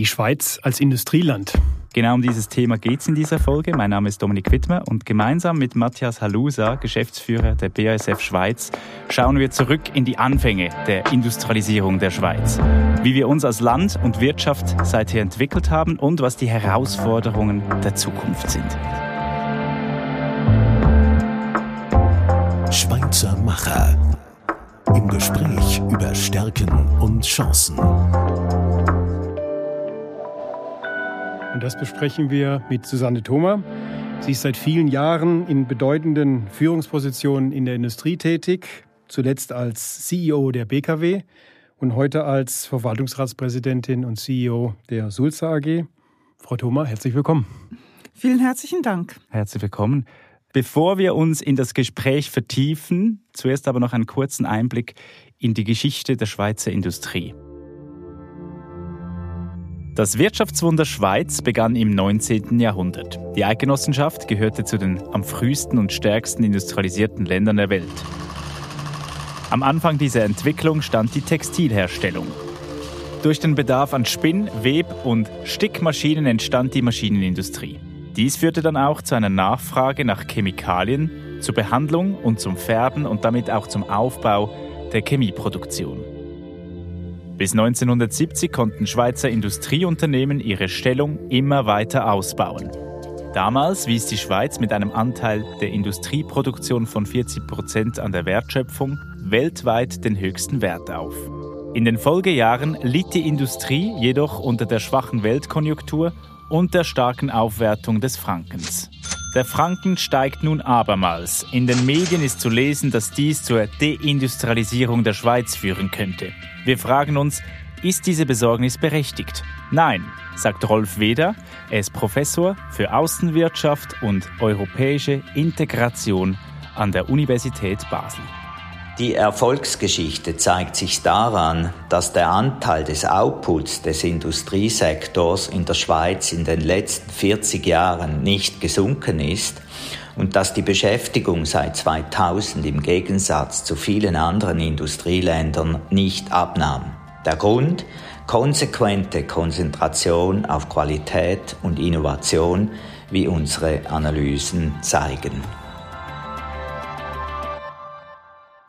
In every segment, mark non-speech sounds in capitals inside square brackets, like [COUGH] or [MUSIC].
Die Schweiz als Industrieland. Genau um dieses Thema geht es in dieser Folge. Mein Name ist Dominik Wittmer und gemeinsam mit Matthias Halusa, Geschäftsführer der BASF Schweiz, schauen wir zurück in die Anfänge der Industrialisierung der Schweiz. Wie wir uns als Land und Wirtschaft seither entwickelt haben und was die Herausforderungen der Zukunft sind. Schweizer Macher. Im Gespräch über Stärken und Chancen. Und das besprechen wir mit Susanne Thoma. Sie ist seit vielen Jahren in bedeutenden Führungspositionen in der Industrie tätig, zuletzt als CEO der BKW und heute als Verwaltungsratspräsidentin und CEO der Sulza AG. Frau Thoma, herzlich willkommen. Vielen herzlichen Dank. Herzlich willkommen. Bevor wir uns in das Gespräch vertiefen, zuerst aber noch einen kurzen Einblick in die Geschichte der Schweizer Industrie. Das Wirtschaftswunder Schweiz begann im 19. Jahrhundert. Die Eidgenossenschaft gehörte zu den am frühesten und stärksten industrialisierten Ländern der Welt. Am Anfang dieser Entwicklung stand die Textilherstellung. Durch den Bedarf an Spinn-, Web- und Stickmaschinen entstand die Maschinenindustrie. Dies führte dann auch zu einer Nachfrage nach Chemikalien, zur Behandlung und zum Färben und damit auch zum Aufbau der Chemieproduktion. Bis 1970 konnten Schweizer Industrieunternehmen ihre Stellung immer weiter ausbauen. Damals wies die Schweiz mit einem Anteil der Industrieproduktion von 40 Prozent an der Wertschöpfung weltweit den höchsten Wert auf. In den Folgejahren litt die Industrie jedoch unter der schwachen Weltkonjunktur und der starken Aufwertung des Frankens. Der Franken steigt nun abermals. In den Medien ist zu lesen, dass dies zur Deindustrialisierung der Schweiz führen könnte. Wir fragen uns, ist diese Besorgnis berechtigt? Nein, sagt Rolf Weder. Er ist Professor für Außenwirtschaft und europäische Integration an der Universität Basel. Die Erfolgsgeschichte zeigt sich daran, dass der Anteil des Outputs des Industriesektors in der Schweiz in den letzten 40 Jahren nicht gesunken ist und dass die Beschäftigung seit 2000 im Gegensatz zu vielen anderen Industrieländern nicht abnahm. Der Grund? Konsequente Konzentration auf Qualität und Innovation, wie unsere Analysen zeigen.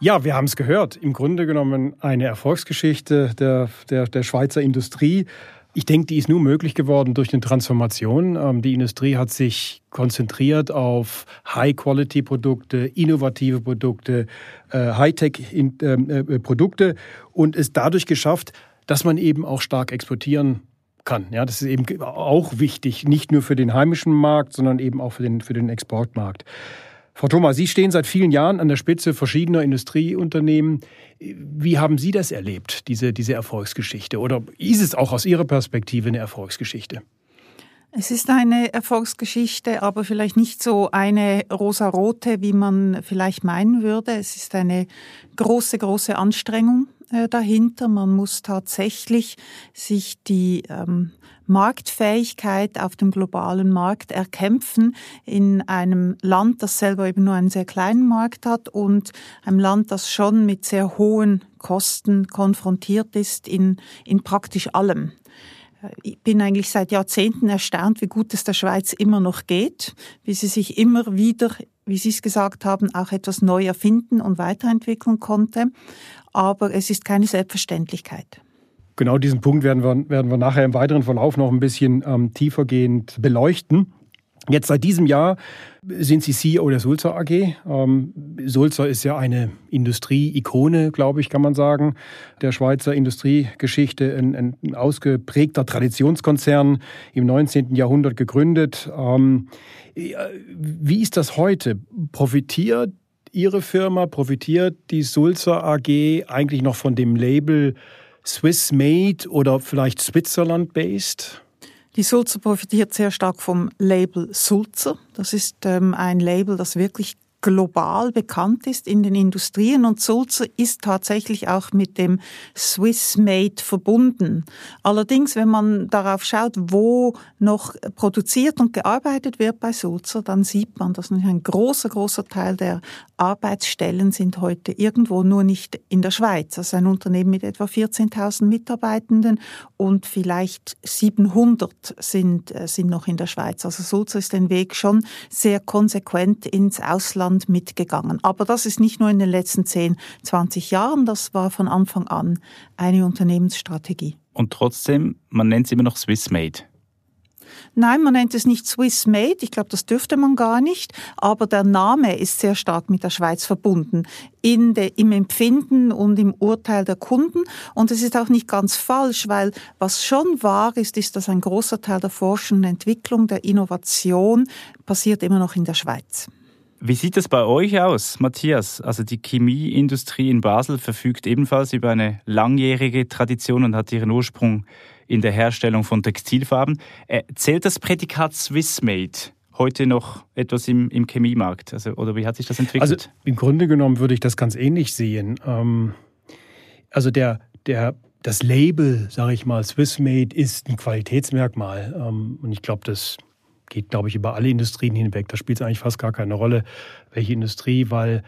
Ja, wir haben es gehört. Im Grunde genommen eine Erfolgsgeschichte der, der, der Schweizer Industrie. Ich denke, die ist nur möglich geworden durch eine Transformation. Ähm, die Industrie hat sich konzentriert auf High-Quality-Produkte, innovative Produkte, äh, Hightech-Produkte ähm, äh, und es dadurch geschafft, dass man eben auch stark exportieren kann. Ja, das ist eben auch wichtig, nicht nur für den heimischen Markt, sondern eben auch für den, für den Exportmarkt. Frau Thomas, Sie stehen seit vielen Jahren an der Spitze verschiedener Industrieunternehmen. Wie haben Sie das erlebt, diese, diese Erfolgsgeschichte? Oder ist es auch aus Ihrer Perspektive eine Erfolgsgeschichte? Es ist eine Erfolgsgeschichte, aber vielleicht nicht so eine rosarote, wie man vielleicht meinen würde. Es ist eine große, große Anstrengung äh, dahinter. Man muss tatsächlich sich die ähm, Marktfähigkeit auf dem globalen Markt erkämpfen in einem Land, das selber eben nur einen sehr kleinen Markt hat und einem Land, das schon mit sehr hohen Kosten konfrontiert ist in, in praktisch allem. Ich bin eigentlich seit Jahrzehnten erstaunt, wie gut es der Schweiz immer noch geht, wie sie sich immer wieder, wie Sie es gesagt haben, auch etwas neu erfinden und weiterentwickeln konnte. Aber es ist keine Selbstverständlichkeit. Genau diesen Punkt werden wir, werden wir nachher im weiteren Verlauf noch ein bisschen ähm, tiefergehend beleuchten. Jetzt seit diesem Jahr sind Sie CEO der Sulzer AG. Ähm, Sulzer ist ja eine Industrie-Ikone, glaube ich, kann man sagen, der Schweizer Industriegeschichte. Ein, ein ausgeprägter Traditionskonzern im 19. Jahrhundert gegründet. Ähm, wie ist das heute? Profitiert Ihre Firma, profitiert die Sulzer AG eigentlich noch von dem Label Swiss made oder vielleicht Switzerland based? Die Sulzer profitiert sehr stark vom Label Sulzer. Das ist ähm, ein Label, das wirklich global bekannt ist in den Industrien und Sulzer ist tatsächlich auch mit dem Swiss Made verbunden. Allerdings, wenn man darauf schaut, wo noch produziert und gearbeitet wird bei Sulzer, dann sieht man, dass ein großer, großer Teil der Arbeitsstellen sind heute irgendwo nur nicht in der Schweiz. Also ein Unternehmen mit etwa 14.000 Mitarbeitenden und vielleicht 700 sind, äh, sind noch in der Schweiz. Also Sulzer ist den Weg schon sehr konsequent ins Ausland mitgegangen. Aber das ist nicht nur in den letzten 10, 20 Jahren, das war von Anfang an eine Unternehmensstrategie. Und trotzdem, man nennt es immer noch Swiss Made. Nein, man nennt es nicht Swiss Made. Ich glaube, das dürfte man gar nicht. Aber der Name ist sehr stark mit der Schweiz verbunden. In de, Im Empfinden und im Urteil der Kunden. Und es ist auch nicht ganz falsch, weil was schon wahr ist, ist, dass ein großer Teil der Forschung und Entwicklung, der Innovation passiert immer noch in der Schweiz. Wie sieht es bei euch aus, Matthias? Also die Chemieindustrie in Basel verfügt ebenfalls über eine langjährige Tradition und hat ihren Ursprung in der Herstellung von Textilfarben. Äh, zählt das Prädikat Swiss Made heute noch etwas im, im Chemiemarkt? Also, oder wie hat sich das entwickelt? Also im Grunde genommen würde ich das ganz ähnlich sehen. Ähm, also der, der, das Label, sage ich mal, Swiss Made ist ein Qualitätsmerkmal. Ähm, und ich glaube, das geht, glaube ich, über alle Industrien hinweg. Da spielt es eigentlich fast gar keine Rolle, welche Industrie, weil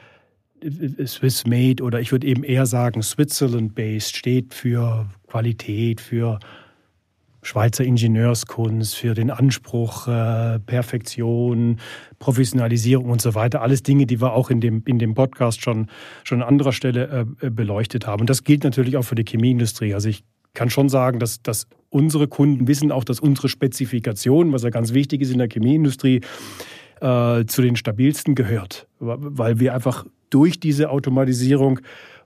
Swiss Made oder ich würde eben eher sagen Switzerland-based steht für Qualität, für Schweizer Ingenieurskunst, für den Anspruch, äh, Perfektion, Professionalisierung und so weiter. Alles Dinge, die wir auch in dem, in dem Podcast schon, schon an anderer Stelle äh, beleuchtet haben. Und das gilt natürlich auch für die Chemieindustrie. Also ich kann schon sagen, dass, dass unsere Kunden wissen auch, dass unsere Spezifikation, was ja ganz wichtig ist in der Chemieindustrie, äh, zu den stabilsten gehört. Weil wir einfach durch diese Automatisierung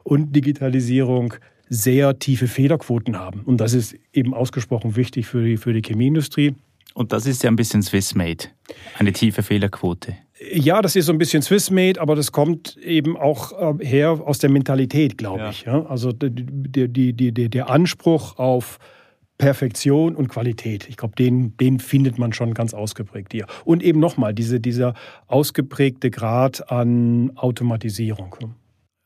und Digitalisierung sehr tiefe Fehlerquoten haben. Und das ist eben ausgesprochen wichtig für die, für die Chemieindustrie. Und das ist ja ein bisschen Swiss-made, eine tiefe Fehlerquote. Ja, das ist so ein bisschen Swiss-made, aber das kommt eben auch äh, her aus der Mentalität, glaube ja. ich. Also die, die, die, der Anspruch auf Perfektion und Qualität. Ich glaube, den, den findet man schon ganz ausgeprägt hier. Und eben nochmal, diese, dieser ausgeprägte Grad an Automatisierung.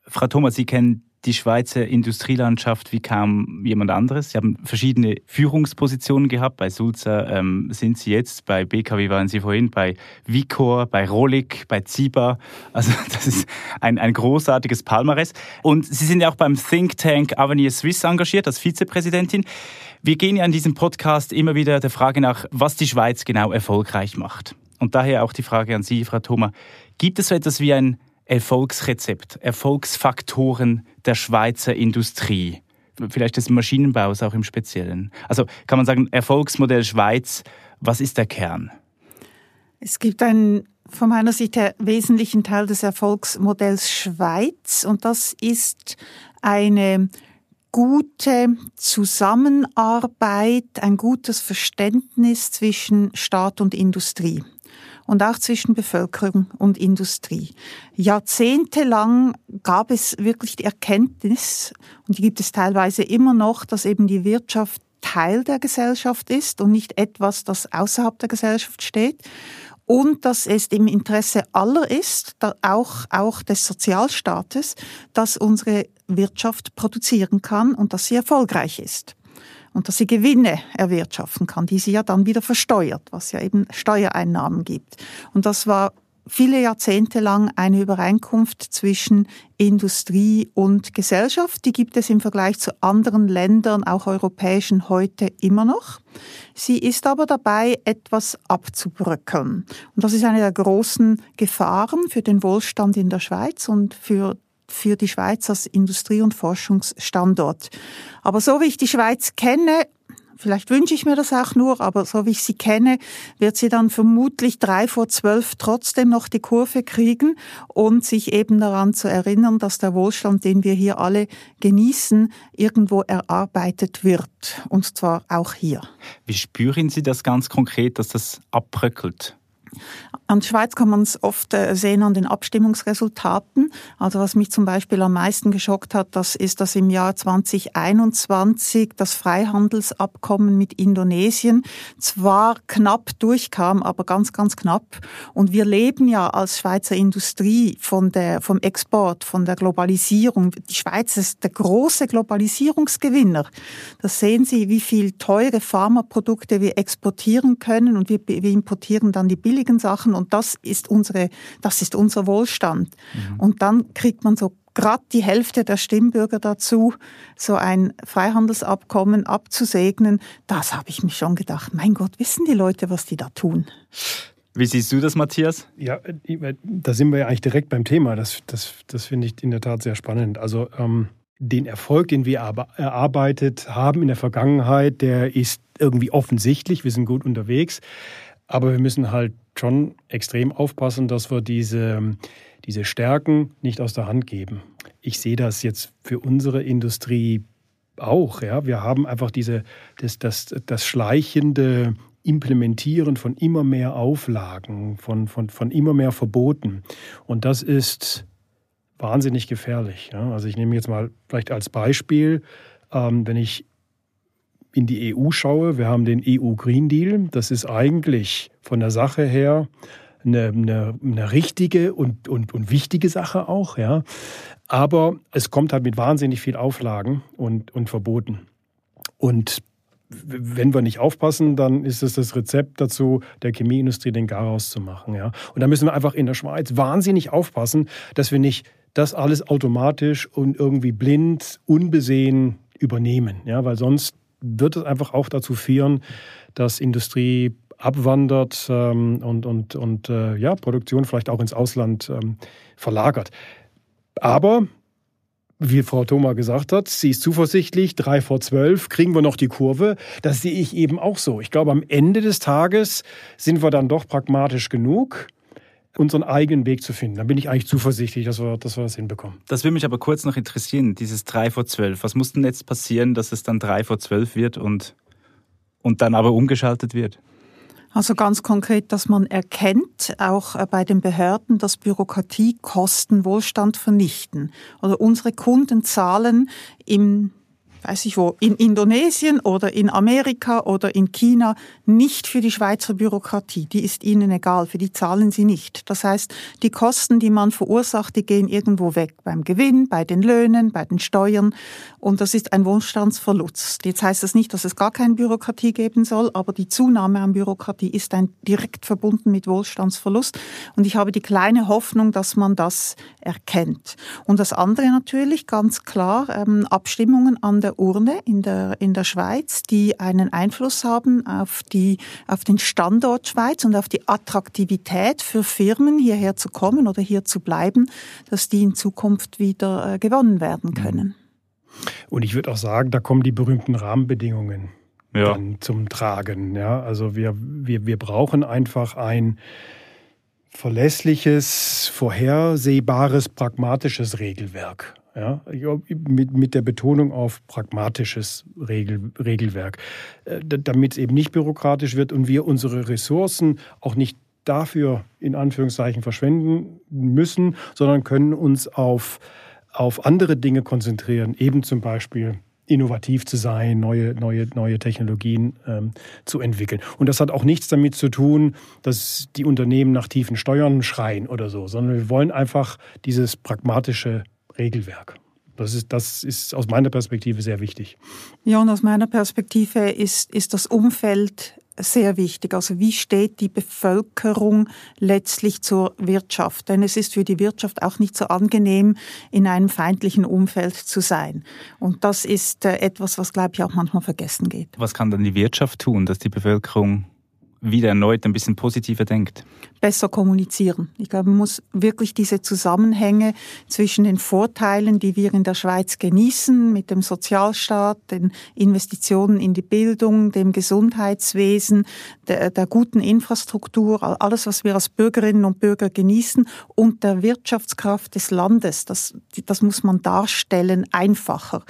Frau Thomas, Sie kennen die Schweizer Industrielandschaft wie kaum jemand anderes. Sie haben verschiedene Führungspositionen gehabt. Bei Sulzer ähm, sind Sie jetzt, bei BKW waren Sie vorhin, bei Vicor, bei Rolik, bei Ziba. Also [LAUGHS] das ist ein, ein großartiges Palmares. Und Sie sind ja auch beim Think Tank Avenir Swiss engagiert als Vizepräsidentin. Wir gehen ja in diesem Podcast immer wieder der Frage nach, was die Schweiz genau erfolgreich macht. Und daher auch die Frage an Sie, Frau Thoma. Gibt es so etwas wie ein Erfolgsrezept, Erfolgsfaktoren der Schweizer Industrie? Vielleicht des Maschinenbaus auch im Speziellen. Also kann man sagen, Erfolgsmodell Schweiz, was ist der Kern? Es gibt einen von meiner Sicht her wesentlichen Teil des Erfolgsmodells Schweiz und das ist eine gute Zusammenarbeit, ein gutes Verständnis zwischen Staat und Industrie und auch zwischen Bevölkerung und Industrie. Jahrzehntelang gab es wirklich die Erkenntnis, und die gibt es teilweise immer noch, dass eben die Wirtschaft Teil der Gesellschaft ist und nicht etwas, das außerhalb der Gesellschaft steht. Und dass es im Interesse aller ist, auch, auch des Sozialstaates, dass unsere Wirtschaft produzieren kann und dass sie erfolgreich ist und dass sie Gewinne erwirtschaften kann, die sie ja dann wieder versteuert, was ja eben Steuereinnahmen gibt. Und das war viele Jahrzehnte lang eine Übereinkunft zwischen Industrie und Gesellschaft. Die gibt es im Vergleich zu anderen Ländern, auch europäischen, heute immer noch. Sie ist aber dabei, etwas abzubröckeln. Und das ist eine der großen Gefahren für den Wohlstand in der Schweiz und für für die Schweiz als Industrie- und Forschungsstandort. Aber so wie ich die Schweiz kenne, Vielleicht wünsche ich mir das auch nur, aber so wie ich sie kenne, wird sie dann vermutlich drei vor zwölf trotzdem noch die Kurve kriegen und sich eben daran zu erinnern, dass der Wohlstand, den wir hier alle genießen, irgendwo erarbeitet wird. Und zwar auch hier. Wie spüren Sie das ganz konkret, dass das abbröckelt? An der Schweiz kann man es oft äh, sehen an den Abstimmungsresultaten. Also was mich zum Beispiel am meisten geschockt hat, das ist, dass im Jahr 2021 das Freihandelsabkommen mit Indonesien zwar knapp durchkam, aber ganz, ganz knapp. Und wir leben ja als Schweizer Industrie von der, vom Export, von der Globalisierung. Die Schweiz ist der große Globalisierungsgewinner. Das sehen Sie, wie viel teure Pharmaprodukte wir exportieren können und wir, wir importieren dann die billigen Sachen und das ist unsere, das ist unser Wohlstand. Mhm. Und dann kriegt man so gerade die Hälfte der Stimmbürger dazu, so ein Freihandelsabkommen abzusegnen. Das habe ich mir schon gedacht. Mein Gott, wissen die Leute, was die da tun? Wie siehst du das, Matthias? Ja, da sind wir ja eigentlich direkt beim Thema. Das, das, das finde ich in der Tat sehr spannend. Also ähm, den Erfolg, den wir erarbeitet haben in der Vergangenheit, der ist irgendwie offensichtlich. Wir sind gut unterwegs. Aber wir müssen halt schon extrem aufpassen, dass wir diese, diese Stärken nicht aus der Hand geben. Ich sehe das jetzt für unsere Industrie auch. Ja. Wir haben einfach diese, das, das, das schleichende Implementieren von immer mehr Auflagen, von, von, von immer mehr Verboten. Und das ist wahnsinnig gefährlich. Ja. Also ich nehme jetzt mal vielleicht als Beispiel, ähm, wenn ich in die EU schaue, wir haben den EU Green Deal. Das ist eigentlich von der Sache her eine, eine, eine richtige und, und, und wichtige Sache auch. Ja. Aber es kommt halt mit wahnsinnig viel Auflagen und, und Verboten. Und wenn wir nicht aufpassen, dann ist es das Rezept dazu, der Chemieindustrie den Garaus zu machen. Ja? Und da müssen wir einfach in der Schweiz wahnsinnig aufpassen, dass wir nicht das alles automatisch und irgendwie blind, unbesehen übernehmen. Ja? Weil sonst wird es einfach auch dazu führen, dass Industrie abwandert ähm, und, und, und äh, ja, Produktion vielleicht auch ins Ausland ähm, verlagert. Aber wie Frau Thoma gesagt hat, sie ist zuversichtlich, drei vor zwölf kriegen wir noch die Kurve. Das sehe ich eben auch so. Ich glaube, am Ende des Tages sind wir dann doch pragmatisch genug unseren eigenen Weg zu finden. Da bin ich eigentlich zuversichtlich, dass wir, dass wir das hinbekommen. Das würde mich aber kurz noch interessieren, dieses 3 vor 12. Was muss denn jetzt passieren, dass es dann 3 vor 12 wird und, und dann aber umgeschaltet wird? Also ganz konkret, dass man erkennt, auch äh, bei den Behörden, dass Bürokratie Kosten Wohlstand vernichten. Oder unsere Kunden zahlen im weiß ich wo, in Indonesien oder in Amerika oder in China nicht für die Schweizer Bürokratie. Die ist ihnen egal, für die zahlen sie nicht. Das heißt, die Kosten, die man verursacht, die gehen irgendwo weg. Beim Gewinn, bei den Löhnen, bei den Steuern. Und das ist ein Wohlstandsverlust. Jetzt heißt das nicht, dass es gar keine Bürokratie geben soll, aber die Zunahme an Bürokratie ist ein direkt verbunden mit Wohlstandsverlust. Und ich habe die kleine Hoffnung, dass man das erkennt. Und das andere natürlich, ganz klar, ähm, Abstimmungen an der der Urne in der, in der Schweiz, die einen Einfluss haben auf, die, auf den Standort Schweiz und auf die Attraktivität für Firmen, hierher zu kommen oder hier zu bleiben, dass die in Zukunft wieder äh, gewonnen werden können. Und ich würde auch sagen, da kommen die berühmten Rahmenbedingungen ja. dann zum Tragen. Ja, also wir, wir, wir brauchen einfach ein verlässliches, vorhersehbares, pragmatisches Regelwerk. Ja, mit, mit der Betonung auf pragmatisches Regel, Regelwerk, äh, damit es eben nicht bürokratisch wird und wir unsere Ressourcen auch nicht dafür in Anführungszeichen verschwenden müssen, sondern können uns auf, auf andere Dinge konzentrieren, eben zum Beispiel innovativ zu sein, neue, neue, neue Technologien ähm, zu entwickeln. Und das hat auch nichts damit zu tun, dass die Unternehmen nach tiefen Steuern schreien oder so, sondern wir wollen einfach dieses pragmatische Regelwerk. Das ist, das ist aus meiner Perspektive sehr wichtig. Ja, und aus meiner Perspektive ist, ist das Umfeld sehr wichtig. Also wie steht die Bevölkerung letztlich zur Wirtschaft? Denn es ist für die Wirtschaft auch nicht so angenehm, in einem feindlichen Umfeld zu sein. Und das ist äh, etwas, was, glaube ich, auch manchmal vergessen geht. Was kann dann die Wirtschaft tun, dass die Bevölkerung wieder erneut ein bisschen positiver denkt? Besser kommunizieren. Ich glaube, man muss wirklich diese Zusammenhänge zwischen den Vorteilen, die wir in der Schweiz genießen, mit dem Sozialstaat, den Investitionen in die Bildung, dem Gesundheitswesen, der, der guten Infrastruktur, alles, was wir als Bürgerinnen und Bürger genießen und der Wirtschaftskraft des Landes, das, das muss man darstellen, einfacher.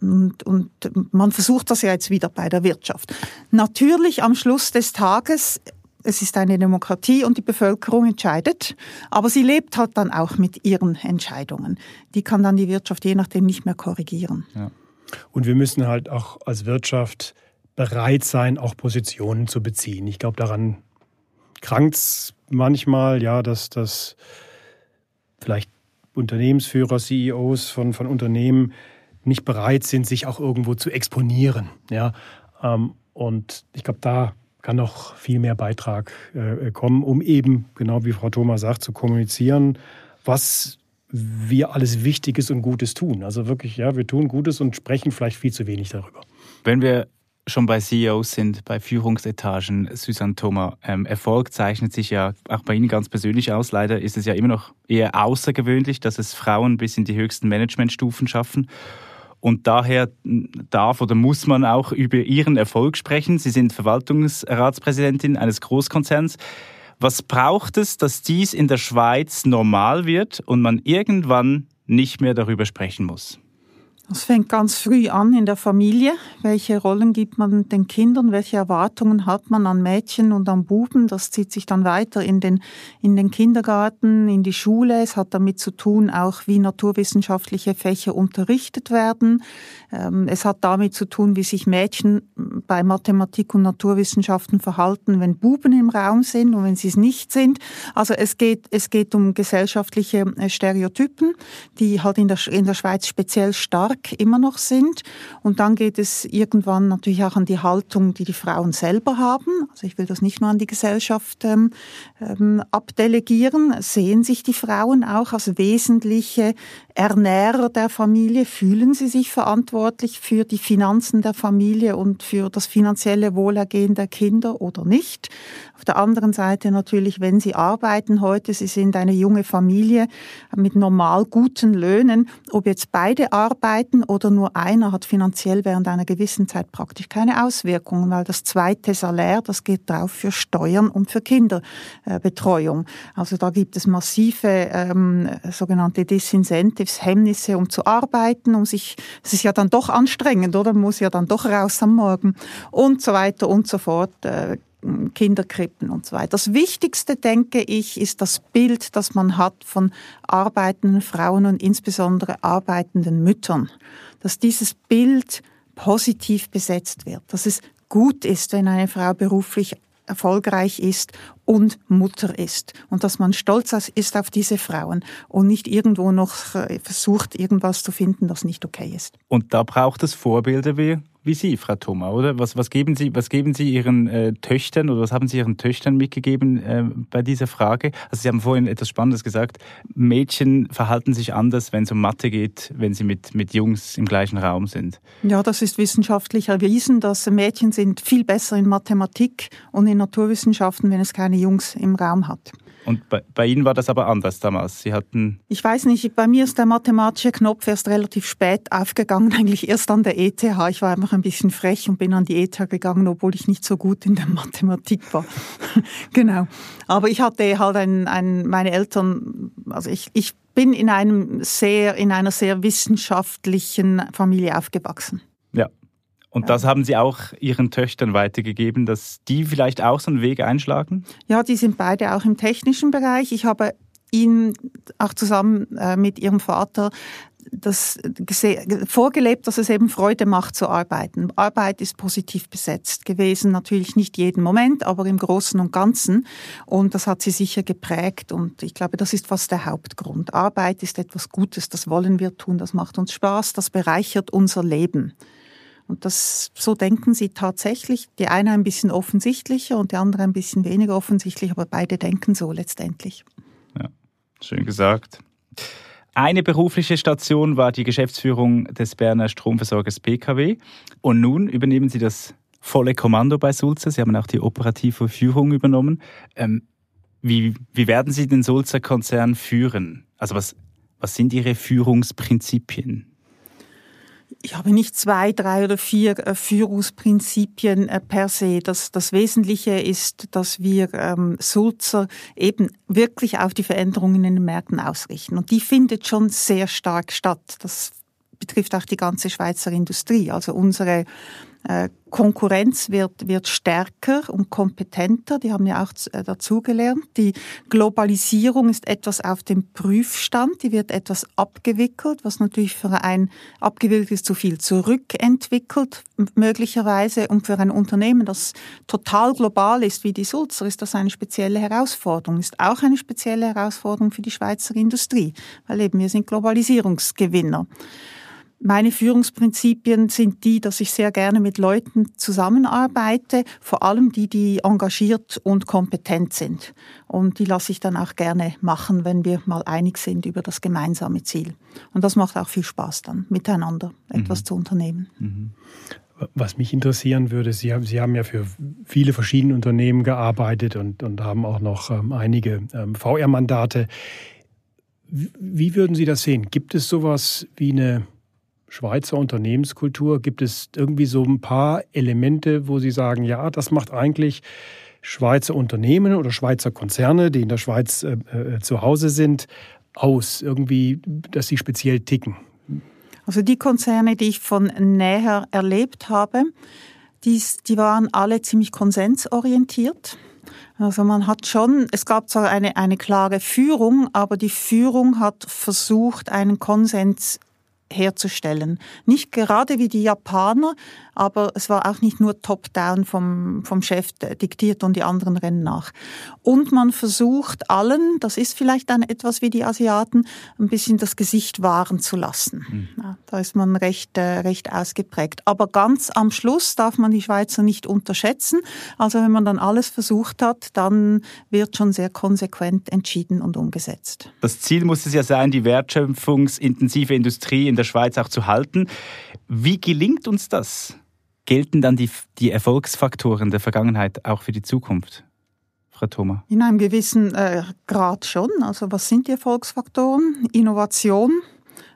Und, und man versucht das ja jetzt wieder bei der Wirtschaft. Natürlich am Schluss des Tages es ist eine Demokratie und die Bevölkerung entscheidet, aber sie lebt halt dann auch mit ihren Entscheidungen. Die kann dann die Wirtschaft je nachdem nicht mehr korrigieren. Ja. Und wir müssen halt auch als Wirtschaft bereit sein, auch Positionen zu beziehen. Ich glaube, daran krankt es manchmal, ja, dass das vielleicht Unternehmensführer, CEOs von, von Unternehmen nicht bereit sind, sich auch irgendwo zu exponieren. Ja? Ähm, und ich glaube, da kann noch viel mehr Beitrag äh, kommen, um eben, genau wie Frau Thoma sagt, zu kommunizieren, was wir alles Wichtiges und Gutes tun. Also wirklich, ja, wir tun Gutes und sprechen vielleicht viel zu wenig darüber. Wenn wir schon bei CEOs sind, bei Führungsetagen, Susanne Thoma, ähm, Erfolg zeichnet sich ja auch bei Ihnen ganz persönlich aus. Leider ist es ja immer noch eher außergewöhnlich, dass es Frauen bis in die höchsten Managementstufen schaffen. Und daher darf oder muss man auch über Ihren Erfolg sprechen. Sie sind Verwaltungsratspräsidentin eines Großkonzerns. Was braucht es, dass dies in der Schweiz normal wird und man irgendwann nicht mehr darüber sprechen muss? Das fängt ganz früh an in der Familie. Welche Rollen gibt man den Kindern? Welche Erwartungen hat man an Mädchen und an Buben? Das zieht sich dann weiter in den, in den Kindergarten, in die Schule. Es hat damit zu tun, auch wie naturwissenschaftliche Fächer unterrichtet werden. Ähm, es hat damit zu tun, wie sich Mädchen bei Mathematik und Naturwissenschaften verhalten, wenn Buben im Raum sind und wenn sie es nicht sind. Also es geht, es geht um gesellschaftliche äh, Stereotypen, die halt in der, in der Schweiz speziell stark stark immer noch sind. Und dann geht es irgendwann natürlich auch an die Haltung, die die Frauen selber haben. Also ich will das nicht nur an die Gesellschaft ähm, ähm, abdelegieren. Sehen sich die Frauen auch als wesentliche Ernährer der Familie? Fühlen sie sich verantwortlich für die Finanzen der Familie und für das finanzielle Wohlergehen der Kinder oder nicht? Auf der anderen Seite natürlich, wenn sie arbeiten heute, sie sind eine junge Familie mit normal guten Löhnen, ob jetzt beide arbeiten oder nur einer, hat finanziell während einer gewissen Zeit praktisch keine Auswirkungen, weil das zweite Salär, das geht drauf für Steuern und für Kinderbetreuung. Also da gibt es massive ähm, sogenannte Disincentives, Hemmnisse, um zu arbeiten, um sich, es ist ja dann doch anstrengend, oder? Man muss ja dann doch raus am Morgen und so weiter und so fort. Äh, Kinderkrippen und so weiter. Das Wichtigste, denke ich, ist das Bild, das man hat von arbeitenden Frauen und insbesondere arbeitenden Müttern. Dass dieses Bild positiv besetzt wird, dass es gut ist, wenn eine Frau beruflich erfolgreich ist und Mutter ist und dass man stolz ist auf diese Frauen und nicht irgendwo noch äh, versucht, irgendwas zu finden, das nicht okay ist. Und da braucht es Vorbilder wie wie Sie, Frau Thoma, oder? Was, was, geben, Sie, was geben Sie Ihren äh, Töchtern oder was haben Sie Ihren Töchtern mitgegeben äh, bei dieser Frage? Also Sie haben vorhin etwas Spannendes gesagt. Mädchen verhalten sich anders, wenn es um Mathe geht, wenn sie mit, mit Jungs im gleichen Raum sind. Ja, das ist wissenschaftlich erwiesen, dass Mädchen sind viel besser in Mathematik und in Naturwissenschaften, wenn es keine Jungs im Raum hat. Und bei, bei, Ihnen war das aber anders damals. Sie hatten. Ich weiß nicht, bei mir ist der mathematische Knopf erst relativ spät aufgegangen, [LAUGHS] eigentlich erst an der ETH. Ich war einfach ein bisschen frech und bin an die ETH gegangen, obwohl ich nicht so gut in der [LAUGHS] Mathematik war. [LAUGHS] genau. Aber ich hatte halt ein, ein, meine Eltern, also ich, ich bin in einem sehr, in einer sehr wissenschaftlichen Familie aufgewachsen. Ja, und das haben Sie auch Ihren Töchtern weitergegeben, dass die vielleicht auch so einen Weg einschlagen? Ja, die sind beide auch im technischen Bereich. Ich habe ihnen auch zusammen äh, mit ihrem Vater das vorgelebt, dass es eben Freude macht zu arbeiten. Arbeit ist positiv besetzt gewesen, natürlich nicht jeden Moment, aber im Großen und Ganzen. Und das hat sie sicher geprägt. Und ich glaube, das ist fast der Hauptgrund. Arbeit ist etwas Gutes, das wollen wir tun, das macht uns Spaß, das bereichert unser Leben. Und das, so denken sie tatsächlich. Die eine ein bisschen offensichtlicher und die andere ein bisschen weniger offensichtlich, aber beide denken so letztendlich. Ja, schön gesagt. Eine berufliche Station war die Geschäftsführung des Berner Stromversorgers BKW. Und nun übernehmen Sie das volle Kommando bei Sulzer. Sie haben auch die operative Führung übernommen. Ähm, wie, wie werden Sie den Sulzer Konzern führen? Also was, was sind Ihre Führungsprinzipien? Ich habe nicht zwei, drei oder vier äh, Führungsprinzipien äh, per se. Das, das Wesentliche ist, dass wir ähm, Sulzer eben wirklich auf die Veränderungen in den Märkten ausrichten. Und die findet schon sehr stark statt. Das betrifft auch die ganze Schweizer Industrie. Also unsere Konkurrenz wird, wird stärker und kompetenter. Die haben ja auch äh, dazugelernt. Die Globalisierung ist etwas auf dem Prüfstand. Die wird etwas abgewickelt, was natürlich für ein abgewickelt ist zu viel zurückentwickelt, möglicherweise. Und für ein Unternehmen, das total global ist, wie die Sulzer, ist das eine spezielle Herausforderung. Ist auch eine spezielle Herausforderung für die Schweizer Industrie, weil eben wir sind Globalisierungsgewinner. Meine Führungsprinzipien sind die, dass ich sehr gerne mit Leuten zusammenarbeite, vor allem die, die engagiert und kompetent sind. Und die lasse ich dann auch gerne machen, wenn wir mal einig sind über das gemeinsame Ziel. Und das macht auch viel Spaß dann, miteinander etwas mhm. zu unternehmen. Mhm. Was mich interessieren würde, Sie haben, Sie haben ja für viele verschiedene Unternehmen gearbeitet und, und haben auch noch ähm, einige ähm, VR-Mandate. Wie würden Sie das sehen? Gibt es sowas wie eine Schweizer Unternehmenskultur? Gibt es irgendwie so ein paar Elemente, wo Sie sagen, ja, das macht eigentlich Schweizer Unternehmen oder Schweizer Konzerne, die in der Schweiz äh, äh, zu Hause sind, aus? Irgendwie, dass sie speziell ticken? Also die Konzerne, die ich von näher erlebt habe, die, die waren alle ziemlich konsensorientiert. Also man hat schon, es gab zwar eine, eine klare Führung, aber die Führung hat versucht, einen Konsens herzustellen. Nicht gerade wie die Japaner, aber es war auch nicht nur top-down vom, vom Chef diktiert und die anderen rennen nach. Und man versucht allen, das ist vielleicht dann etwas wie die Asiaten, ein bisschen das Gesicht wahren zu lassen. Mhm. Ja, da ist man recht, äh, recht ausgeprägt. Aber ganz am Schluss darf man die Schweizer nicht unterschätzen. Also wenn man dann alles versucht hat, dann wird schon sehr konsequent entschieden und umgesetzt. Das Ziel muss es ja sein, die wertschöpfungsintensive Industrie in der Schweiz auch zu halten. Wie gelingt uns das? Gelten dann die, die Erfolgsfaktoren der Vergangenheit auch für die Zukunft? Frau Thoma? In einem gewissen äh, Grad schon. Also was sind die Erfolgsfaktoren? Innovation,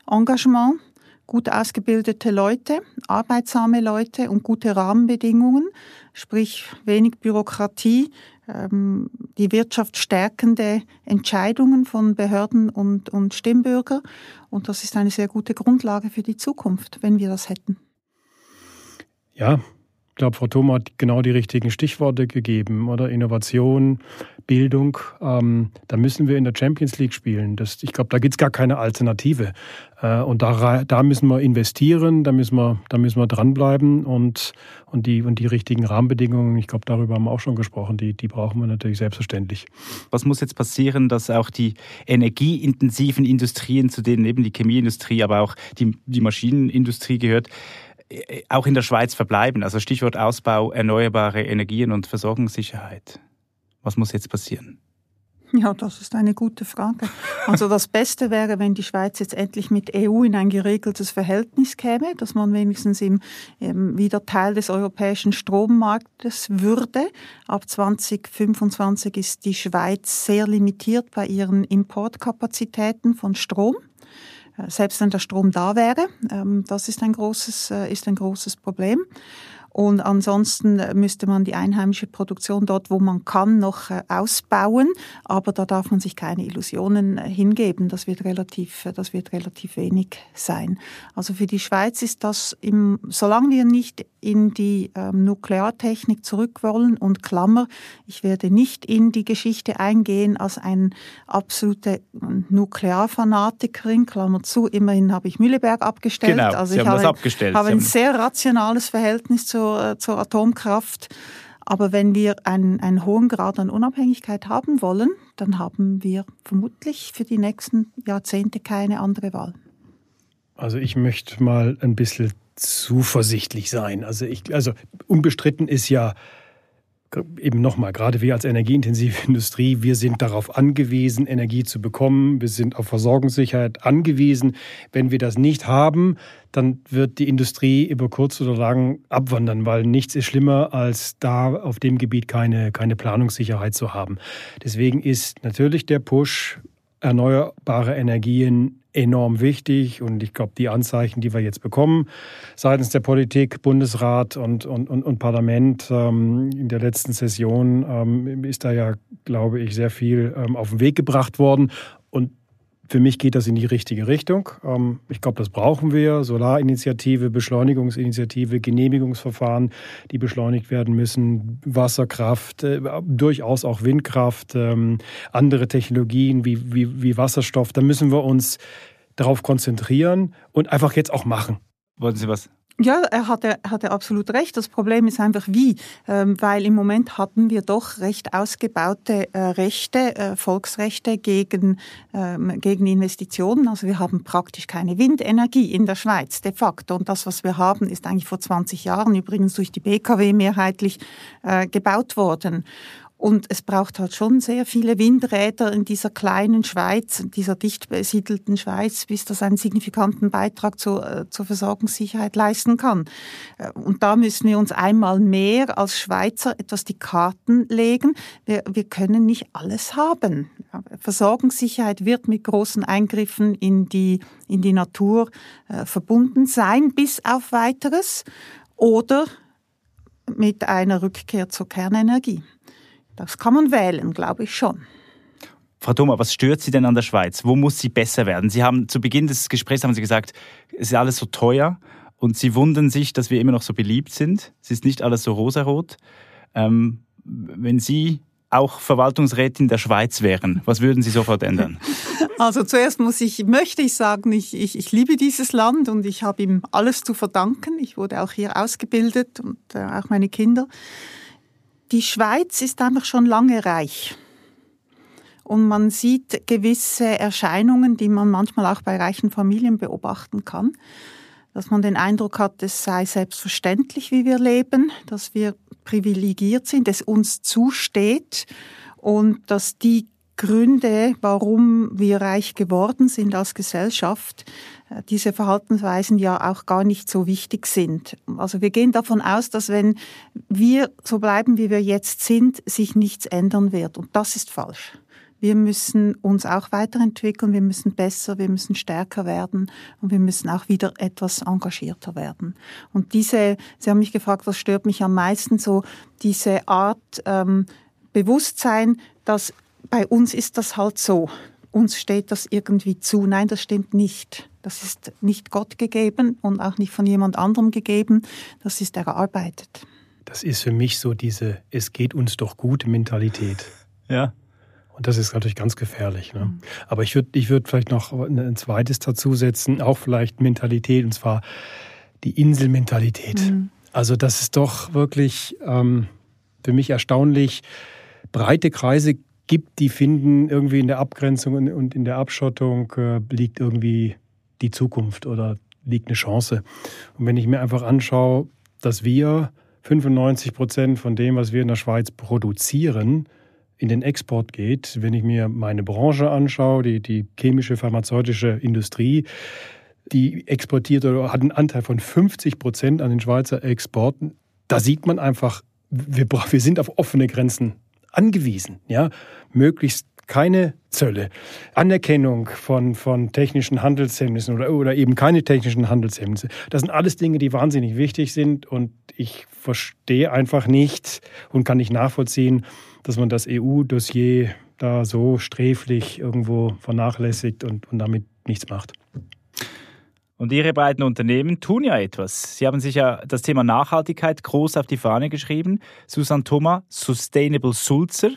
Engagement, gut ausgebildete Leute, arbeitsame Leute und gute Rahmenbedingungen, sprich wenig Bürokratie, ähm, die Wirtschaft stärkende Entscheidungen von Behörden und, und Stimmbürger. Und das ist eine sehr gute Grundlage für die Zukunft, wenn wir das hätten. Ja, ich glaube, Frau Thoma hat genau die richtigen Stichworte gegeben, oder? Innovation, Bildung. Ähm, da müssen wir in der Champions League spielen. Das, ich glaube, da gibt es gar keine Alternative. Äh, und da, da müssen wir investieren, da müssen wir, da müssen wir dranbleiben und, und, die, und die richtigen Rahmenbedingungen, ich glaube, darüber haben wir auch schon gesprochen, die, die brauchen wir natürlich selbstverständlich. Was muss jetzt passieren, dass auch die energieintensiven Industrien, zu denen eben die Chemieindustrie, aber auch die, die Maschinenindustrie gehört, auch in der Schweiz verbleiben? Also Stichwort Ausbau erneuerbare Energien und Versorgungssicherheit. Was muss jetzt passieren? Ja, das ist eine gute Frage. Also das Beste wäre, wenn die Schweiz jetzt endlich mit EU in ein geregeltes Verhältnis käme, dass man wenigstens im, wieder Teil des europäischen Strommarktes würde. Ab 2025 ist die Schweiz sehr limitiert bei ihren Importkapazitäten von Strom. Äh, selbst wenn der Strom da wäre. Ähm, das ist ein großes, äh, ist ein großes Problem. Und ansonsten müsste man die einheimische Produktion dort, wo man kann, noch äh, ausbauen. Aber da darf man sich keine Illusionen äh, hingeben. Das wird relativ, äh, das wird relativ wenig sein. Also für die Schweiz ist das im, solange wir nicht in die ähm, Nukleartechnik zurück wollen und Klammer, ich werde nicht in die Geschichte eingehen als ein absolute Nuklearfanatikerin, Klammer zu, immerhin habe ich Mühleberg abgestellt. Genau, also Sie ich haben habe, abgestellt. habe ein sehr rationales Verhältnis zur zur, zur Atomkraft. Aber wenn wir einen, einen hohen Grad an Unabhängigkeit haben wollen, dann haben wir vermutlich für die nächsten Jahrzehnte keine andere Wahl. Also ich möchte mal ein bisschen zuversichtlich sein. Also, ich, also unbestritten ist ja, eben nochmal, gerade wir als energieintensive [LAUGHS] Industrie, wir sind darauf angewiesen, Energie zu bekommen. Wir sind auf Versorgungssicherheit angewiesen. Wenn wir das nicht haben, dann wird die Industrie über kurz oder lang abwandern, weil nichts ist schlimmer, als da auf dem Gebiet keine, keine Planungssicherheit zu haben. Deswegen ist natürlich der Push erneuerbare Energien enorm wichtig. Und ich glaube, die Anzeichen, die wir jetzt bekommen seitens der Politik, Bundesrat und, und, und, und Parlament ähm, in der letzten Session, ähm, ist da ja, glaube ich, sehr viel ähm, auf den Weg gebracht worden. Und Für mich geht das in die richtige Richtung. Ähm, ich glaube, das brauchen wir. Solarinitiative, Beschleunigungsinitiative, Genehmigungsverfahren, die beschleunigt werden müssen, Wasserkraft, äh, durchaus auch Windkraft, ähm, andere Technologien wie, wie, wie Wasserstoff. Da müssen wir uns darauf konzentrieren und einfach jetzt auch machen. Wollten Sie was ja, er hatte, hatte absolut recht. Das Problem ist einfach wie, ähm, weil im Moment haben wir doch recht ausgebaute äh, Rechte, äh, Volksrechte gegen, ähm, gegen Investitionen. Also wir haben praktisch keine Windenergie in der Schweiz de facto. Und das, was wir haben, ist eigentlich vor 20 Jahren übrigens durch die BKW mehrheitlich äh, gebaut worden. Und es braucht halt schon sehr viele Windräder in dieser kleinen Schweiz, in dieser dicht besiedelten Schweiz, bis das einen signifikanten Beitrag zur, äh, zur Versorgungssicherheit leisten kann. Äh, und da müssen wir uns einmal mehr als Schweizer etwas die Karten legen. Wir, wir können nicht alles haben. Versorgungssicherheit wird mit großen Eingriffen in die, in die Natur äh, verbunden sein, bis auf weiteres. Oder mit einer Rückkehr zur Kernenergie. Das kann man wählen, glaube ich schon. Frau Thoma, was stört Sie denn an der Schweiz? Wo muss sie besser werden? Sie haben zu Beginn des Gesprächs haben Sie gesagt, es ist alles so teuer und Sie wundern sich, dass wir immer noch so beliebt sind. Es ist nicht alles so rosarot. Ähm, wenn Sie auch Verwaltungsrätin der Schweiz wären, was würden Sie sofort ändern? [LAUGHS] Also zuerst muss ich, möchte ich sagen, ich, ich, ich liebe dieses Land und ich habe ihm alles zu verdanken. Ich wurde auch hier ausgebildet und äh, auch meine Kinder. Die Schweiz ist einfach schon lange reich. Und man sieht gewisse Erscheinungen, die man manchmal auch bei reichen Familien beobachten kann. Dass man den Eindruck hat, es sei selbstverständlich, wie wir leben, dass wir privilegiert sind, es uns zusteht und dass die Gründe, warum wir reich geworden sind als Gesellschaft, diese Verhaltensweisen ja auch gar nicht so wichtig sind. Also wir gehen davon aus, dass wenn wir so bleiben, wie wir jetzt sind, sich nichts ändern wird. Und das ist falsch. Wir müssen uns auch weiterentwickeln, wir müssen besser, wir müssen stärker werden und wir müssen auch wieder etwas engagierter werden. Und diese, Sie haben mich gefragt, was stört mich am meisten, so diese Art ähm, Bewusstsein, dass bei uns ist das halt so. Uns steht das irgendwie zu. Nein, das stimmt nicht. Das ist nicht Gott gegeben und auch nicht von jemand anderem gegeben. Das ist erarbeitet. Das ist für mich so diese Es geht uns doch gut Mentalität. [LAUGHS] Ja. Und das ist natürlich ganz gefährlich. Ne? Mhm. Aber ich würde ich würd vielleicht noch ein zweites dazusetzen, auch vielleicht Mentalität, und zwar die Inselmentalität. Mhm. Also das ist doch wirklich ähm, für mich erstaunlich. Breite Kreise gibt, die finden, irgendwie in der Abgrenzung und in der Abschottung äh, liegt irgendwie die Zukunft oder liegt eine Chance. Und wenn ich mir einfach anschaue, dass wir 95 Prozent von dem, was wir in der Schweiz produzieren, in den Export geht, wenn ich mir meine Branche anschaue, die, die chemische, pharmazeutische Industrie, die exportiert oder hat einen Anteil von 50 Prozent an den Schweizer Exporten, da sieht man einfach, wir, wir sind auf offene Grenzen angewiesen, ja, möglichst keine Zölle, Anerkennung von, von technischen Handelshemmnissen oder, oder eben keine technischen Handelshemmnisse. Das sind alles Dinge, die wahnsinnig wichtig sind und ich verstehe einfach nicht und kann nicht nachvollziehen, dass man das EU-Dossier da so sträflich irgendwo vernachlässigt und, und damit nichts macht. Und Ihre beiden Unternehmen tun ja etwas. Sie haben sich ja das Thema Nachhaltigkeit groß auf die Fahne geschrieben. Susan Thoma, Sustainable Sulzer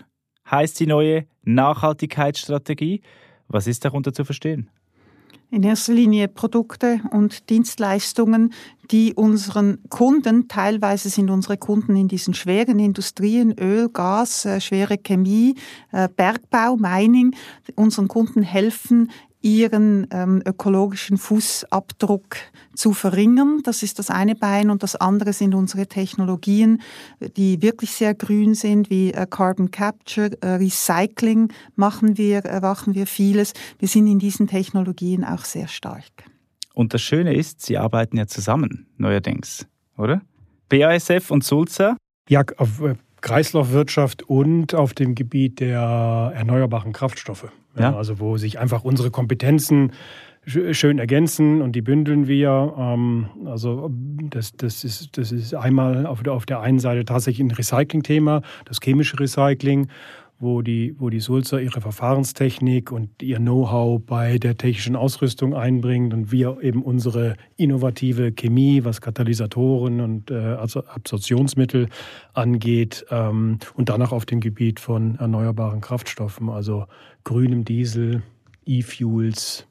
heißt die neue Nachhaltigkeitsstrategie. Was ist darunter zu verstehen? In erster Linie Produkte und Dienstleistungen, die unseren Kunden, teilweise sind unsere Kunden in diesen schweren Industrien, Öl, Gas, äh, schwere Chemie, äh, Bergbau, Mining, unseren Kunden helfen, ihren ähm, ökologischen Fußabdruck zu verringern. Das ist das eine Bein und das andere sind unsere Technologien, die wirklich sehr grün sind, wie äh, Carbon Capture, äh, Recycling machen wir, machen wir vieles. Wir sind in diesen Technologien auch sehr stark. Und das Schöne ist, Sie arbeiten ja zusammen, neuerdings, oder? BASF und Sulzer? Ja, auf äh, Kreislaufwirtschaft und auf dem Gebiet der erneuerbaren Kraftstoffe. Ja. Also wo sich einfach unsere Kompetenzen schön ergänzen und die bündeln wir. Ähm, also das, das, ist, das ist einmal auf der, auf der einen Seite tatsächlich ein Recycling-Thema, das chemische Recycling, wo die, wo die Sulzer ihre Verfahrenstechnik und ihr Know-how bei der technischen Ausrüstung einbringt und wir eben unsere innovative Chemie, was Katalysatoren und äh, also Absorptionsmittel angeht ähm, und danach auf dem Gebiet von erneuerbaren Kraftstoffen, also grünem Diesel, E-Fuels,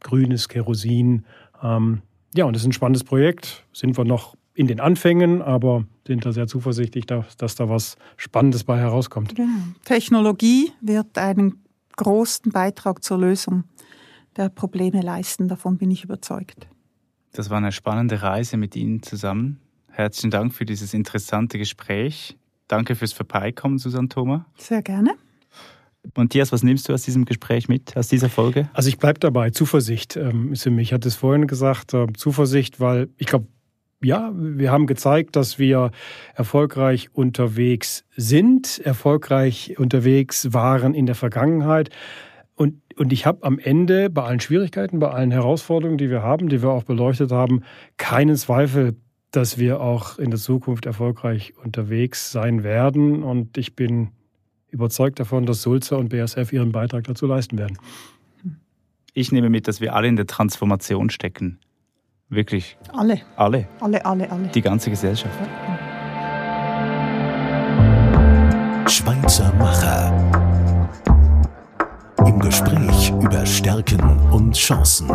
grünes Kerosin. Ähm, ja, und das ist ein spannendes Projekt. Sind wir noch in den Anfängen, aber sind da sehr zuversichtlich, dass, dass da was Spannendes bei herauskommt. Genau. Technologie wird einen großen Beitrag zur Lösung der Probleme leisten. Davon bin ich überzeugt. Das war eine spannende Reise mit Ihnen zusammen. Herzlichen Dank für dieses interessante Gespräch. Danke fürs Vorbeikommen, Susanne Thoma. Sehr gerne. Matthias, was nimmst du aus diesem Gespräch mit, aus dieser Folge? Also ich bleibe dabei, Zuversicht ähm, ist für mich. Ich hatte es vorhin gesagt, äh, Zuversicht, weil ich glaube, ja, wir haben gezeigt, dass wir erfolgreich unterwegs sind, erfolgreich unterwegs waren in der Vergangenheit. Und, und ich habe am Ende bei allen Schwierigkeiten, bei allen Herausforderungen, die wir haben, die wir auch beleuchtet haben, keinen Zweifel, dass wir auch in der Zukunft erfolgreich unterwegs sein werden. Und ich bin überzeugt davon, dass Sulzer und BASF ihren Beitrag dazu leisten werden. Ich nehme mit, dass wir alle in der Transformation stecken. Wirklich. Alle. Alle. Alle, alle, alle. Die ganze Gesellschaft. Schweizer Macher. Im Gespräch über Stärken und Chancen.